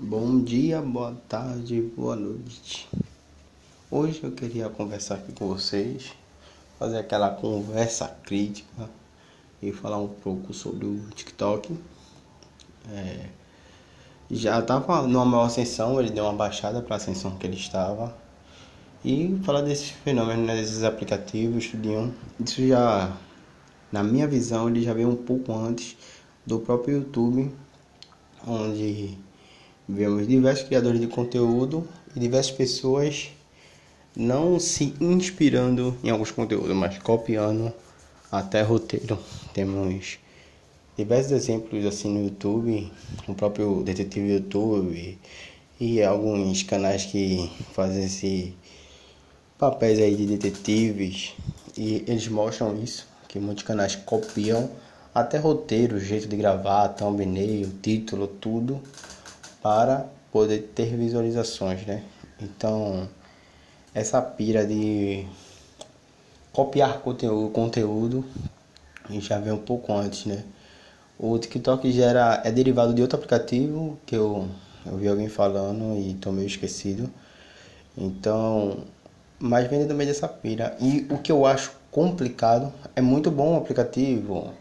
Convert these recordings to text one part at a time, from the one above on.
Bom dia, boa tarde, boa noite. Hoje eu queria conversar aqui com vocês, fazer aquela conversa crítica e falar um pouco sobre o TikTok. É, já estava numa maior ascensão, ele deu uma baixada para a ascensão que ele estava. E falar desses fenômenos, né, desses aplicativos, tudinho, isso já, na minha visão, ele já veio um pouco antes do próprio YouTube, onde Vemos diversos criadores de conteúdo e diversas pessoas não se inspirando em alguns conteúdos, mas copiando até roteiro. Temos diversos exemplos assim no YouTube, o próprio Detetive YouTube e alguns canais que fazem esse papéis aí de detetives e eles mostram isso, que muitos canais copiam até roteiro, jeito de gravar, thumbnail, título, tudo para poder ter visualizações, né? Então, essa pira de copiar conteúdo, conteúdo já vem um pouco antes, né? O TikTok já era, é derivado de outro aplicativo que eu, eu vi alguém falando e tô meio esquecido. Então, mas vem também dessa pira. E o que eu acho complicado é muito bom o aplicativo,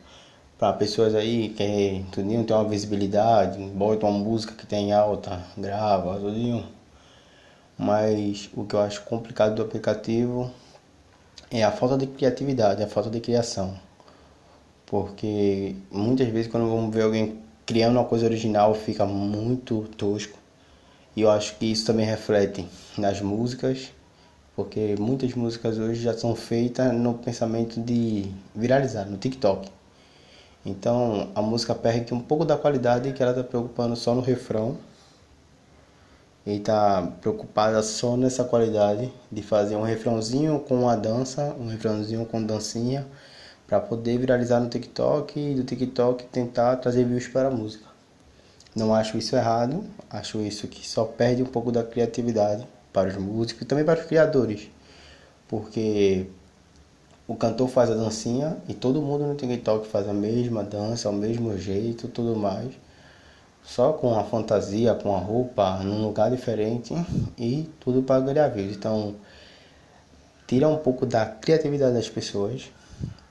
para pessoas aí que tudinho tem uma visibilidade, bota uma música que tem alta, grava, tudinho. Mas o que eu acho complicado do aplicativo é a falta de criatividade, a falta de criação. Porque muitas vezes quando vamos ver alguém criando uma coisa original fica muito tosco. E eu acho que isso também reflete nas músicas, porque muitas músicas hoje já são feitas no pensamento de viralizar no TikTok. Então a música perde um pouco da qualidade que ela está preocupando só no refrão. E está preocupada só nessa qualidade de fazer um refrãozinho com uma dança, um refrãozinho com dancinha, para poder viralizar no TikTok e do TikTok tentar trazer views para a música. Não acho isso errado, acho isso que só perde um pouco da criatividade para os músicos e também para os criadores. Porque o cantor faz a dancinha e todo mundo no TikTok faz a mesma dança, o mesmo jeito, tudo mais. Só com a fantasia, com a roupa, num lugar diferente e tudo para ganhar views. Então, tira um pouco da criatividade das pessoas,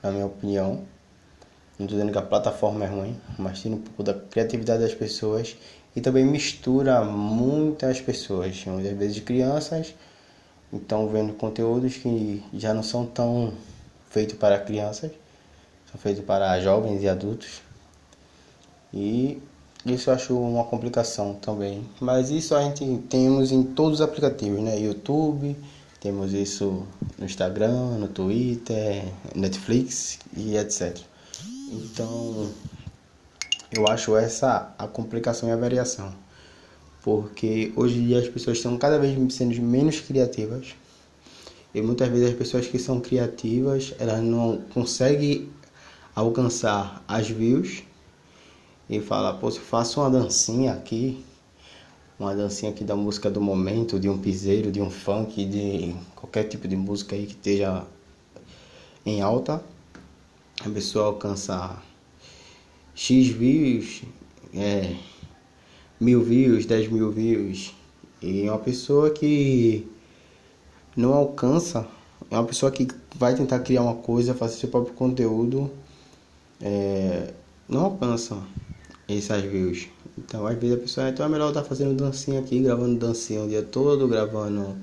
na minha opinião. Não estou dizendo que a plataforma é ruim, mas tira um pouco da criatividade das pessoas e também mistura muitas pessoas, muitas vezes crianças, então vendo conteúdos que já não são tão feito para crianças, são feitos para jovens e adultos. E isso eu acho uma complicação também. Mas isso a gente temos em todos os aplicativos, né? YouTube, temos isso no Instagram, no Twitter, Netflix e etc. Então, eu acho essa a complicação e a variação. Porque hoje em dia as pessoas estão cada vez sendo menos criativas e muitas vezes as pessoas que são criativas, elas não conseguem alcançar as views e falar, pô, se faço uma dancinha aqui, uma dancinha aqui da música do momento, de um piseiro, de um funk, de qualquer tipo de música aí que esteja em alta, a pessoa alcança X views, é, mil views, 10 mil views. E uma pessoa que não alcança, é uma pessoa que vai tentar criar uma coisa, fazer seu próprio conteúdo, é, não alcança essas views. Então, às vezes a pessoa, então é melhor estar tá fazendo dancinha aqui, gravando dancinha o dia todo, gravando,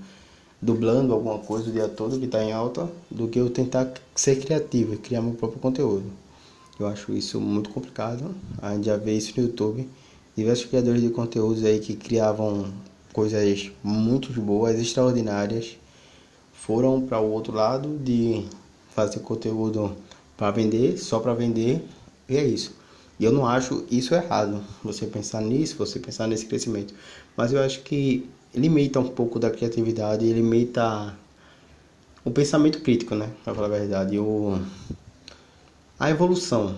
dublando alguma coisa o dia todo que está em alta, do que eu tentar ser criativo e criar meu próprio conteúdo. Eu acho isso muito complicado. A gente já vê isso no YouTube. Diversos criadores de conteúdos aí que criavam coisas muito boas, extraordinárias, foram para o outro lado de fazer conteúdo para vender, só para vender, e é isso. E eu não acho isso errado, você pensar nisso, você pensar nesse crescimento. Mas eu acho que limita um pouco da criatividade, limita o pensamento crítico, né? Pra falar a verdade. O, a evolução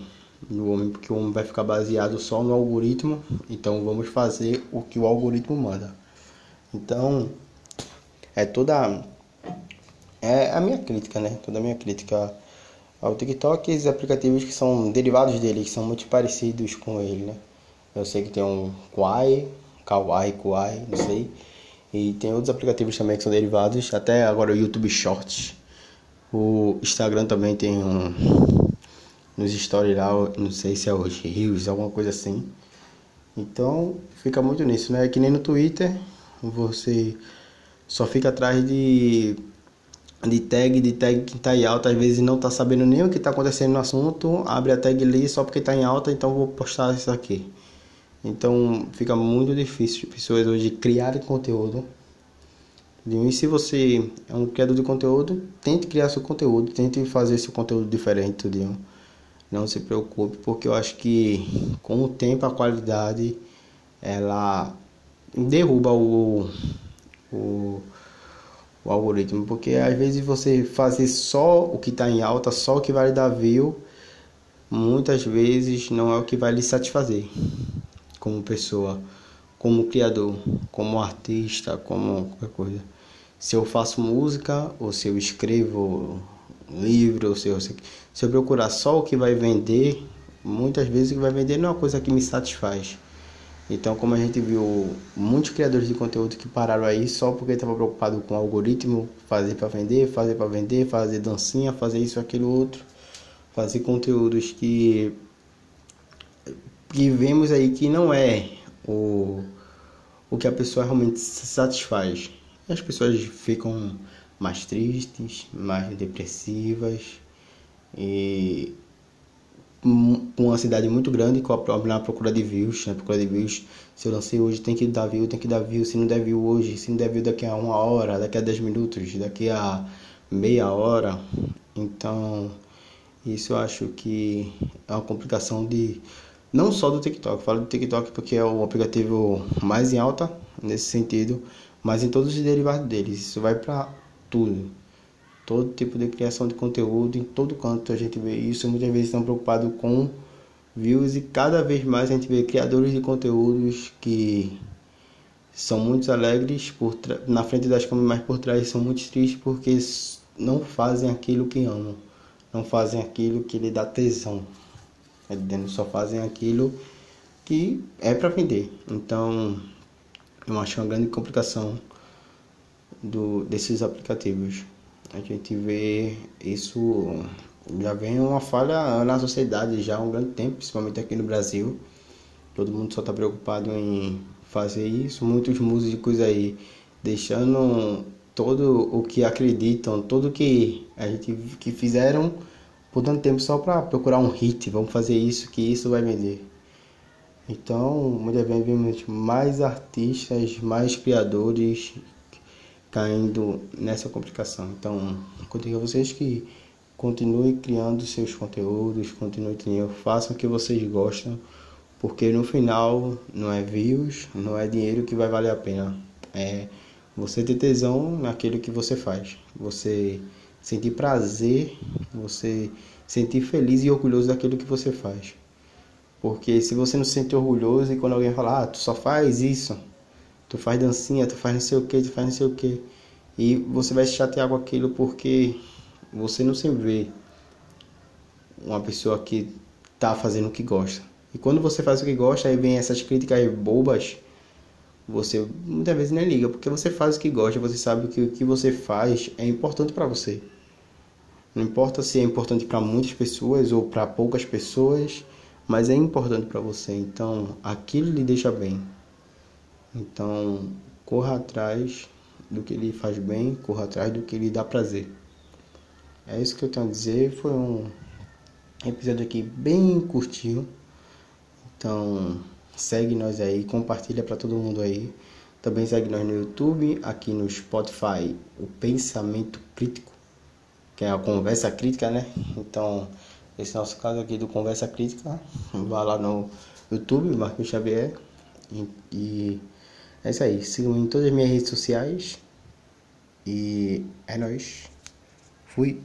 do homem, porque o homem vai ficar baseado só no algoritmo, então vamos fazer o que o algoritmo manda. Então, é toda é a minha crítica, né? Toda a minha crítica ao TikTok e os aplicativos que são derivados dele, que são muito parecidos com ele, né? Eu sei que tem um Quai, Kawaii, Kuai, não sei. E tem outros aplicativos também que são derivados, até agora o YouTube Shorts. O Instagram também tem um nos stories lá, não sei se é os Reels, alguma coisa assim. Então, fica muito nisso, né? É que nem no Twitter, você só fica atrás de de tag, de tag que está em alta, às vezes não está sabendo nem o que está acontecendo no assunto, abre a tag ali só porque está em alta, então vou postar isso aqui. Então fica muito difícil pessoas hoje criarem conteúdo. E se você é um criador de conteúdo, tente criar seu conteúdo, tente fazer seu conteúdo diferente, entendeu? Não se preocupe, porque eu acho que com o tempo a qualidade ela derruba o, o o algoritmo, porque às vezes você fazer só o que está em alta, só o que vai dar view, muitas vezes não é o que vai lhe satisfazer como pessoa, como criador, como artista, como qualquer coisa. Se eu faço música, ou se eu escrevo livro, ou se eu, se eu procurar só o que vai vender, muitas vezes o que vai vender não é uma coisa que me satisfaz. Então, como a gente viu muitos criadores de conteúdo que pararam aí só porque estavam preocupados com o algoritmo, fazer para vender, fazer para vender, fazer dancinha, fazer isso, aquilo, outro, fazer conteúdos que que vemos aí que não é o, o que a pessoa realmente se satisfaz. As pessoas ficam mais tristes, mais depressivas e uma cidade muito grande com a, procura de views, na procura de views. Se eu lancei hoje, tem que dar view, tem que dar view. Se não der view hoje, se não der view daqui a uma hora, daqui a 10 minutos, daqui a meia hora. Então, isso eu acho que é uma complicação de não só do TikTok. Eu falo do TikTok porque é o aplicativo mais em alta nesse sentido, mas em todos os derivados deles. Isso vai para tudo todo tipo de criação de conteúdo, em todo canto a gente vê isso, muitas vezes estão preocupados com views e cada vez mais a gente vê criadores de conteúdos que são muito alegres por na frente das câmeras, mas por trás são muito tristes porque não fazem aquilo que amam, não fazem aquilo que lhe dá tesão, só fazem aquilo que é para vender. Então, eu acho uma grande complicação do, desses aplicativos a gente vê isso já vem uma falha na sociedade já há um grande tempo, principalmente aqui no Brasil. Todo mundo só está preocupado em fazer isso. Muitos músicos aí deixando todo o que acreditam, tudo que a gente que fizeram por tanto tempo só para procurar um hit, vamos fazer isso que isso vai vender. Então, muitas vezes vemos mais artistas, mais criadores caindo nessa complicação. Então, eu digo a vocês que continue criando seus conteúdos, continue criando, façam o que vocês gostam, porque no final não é views, não é dinheiro que vai valer a pena. É você ter tesão naquilo que você faz. Você sentir prazer, você sentir feliz e orgulhoso daquilo que você faz. Porque se você não se sente orgulhoso e quando alguém falar, ah, tu só faz isso, tu faz dancinha, tu faz não sei o que, tu faz não sei o que. E você vai se chatear com aquilo porque você não se vê uma pessoa que tá fazendo o que gosta. E quando você faz o que gosta, aí vem essas críticas bobas, você muitas vezes nem liga, porque você faz o que gosta, você sabe que o que você faz é importante para você. Não importa se é importante para muitas pessoas ou para poucas pessoas, mas é importante para você. Então, aquilo lhe deixa bem. Então, corra atrás do que lhe faz bem, corra atrás do que lhe dá prazer. É isso que eu tenho a dizer. Foi um episódio aqui bem curtinho. Então, segue nós aí, compartilha para todo mundo aí. Também segue nós no YouTube, aqui no Spotify, o Pensamento Crítico, que é a conversa crítica, né? Então, esse nosso caso aqui do Conversa Crítica, vá lá no YouTube, Marquinhos Xavier, e, e é isso aí. Sigam em todas as minhas redes sociais. E é nóis. Fui.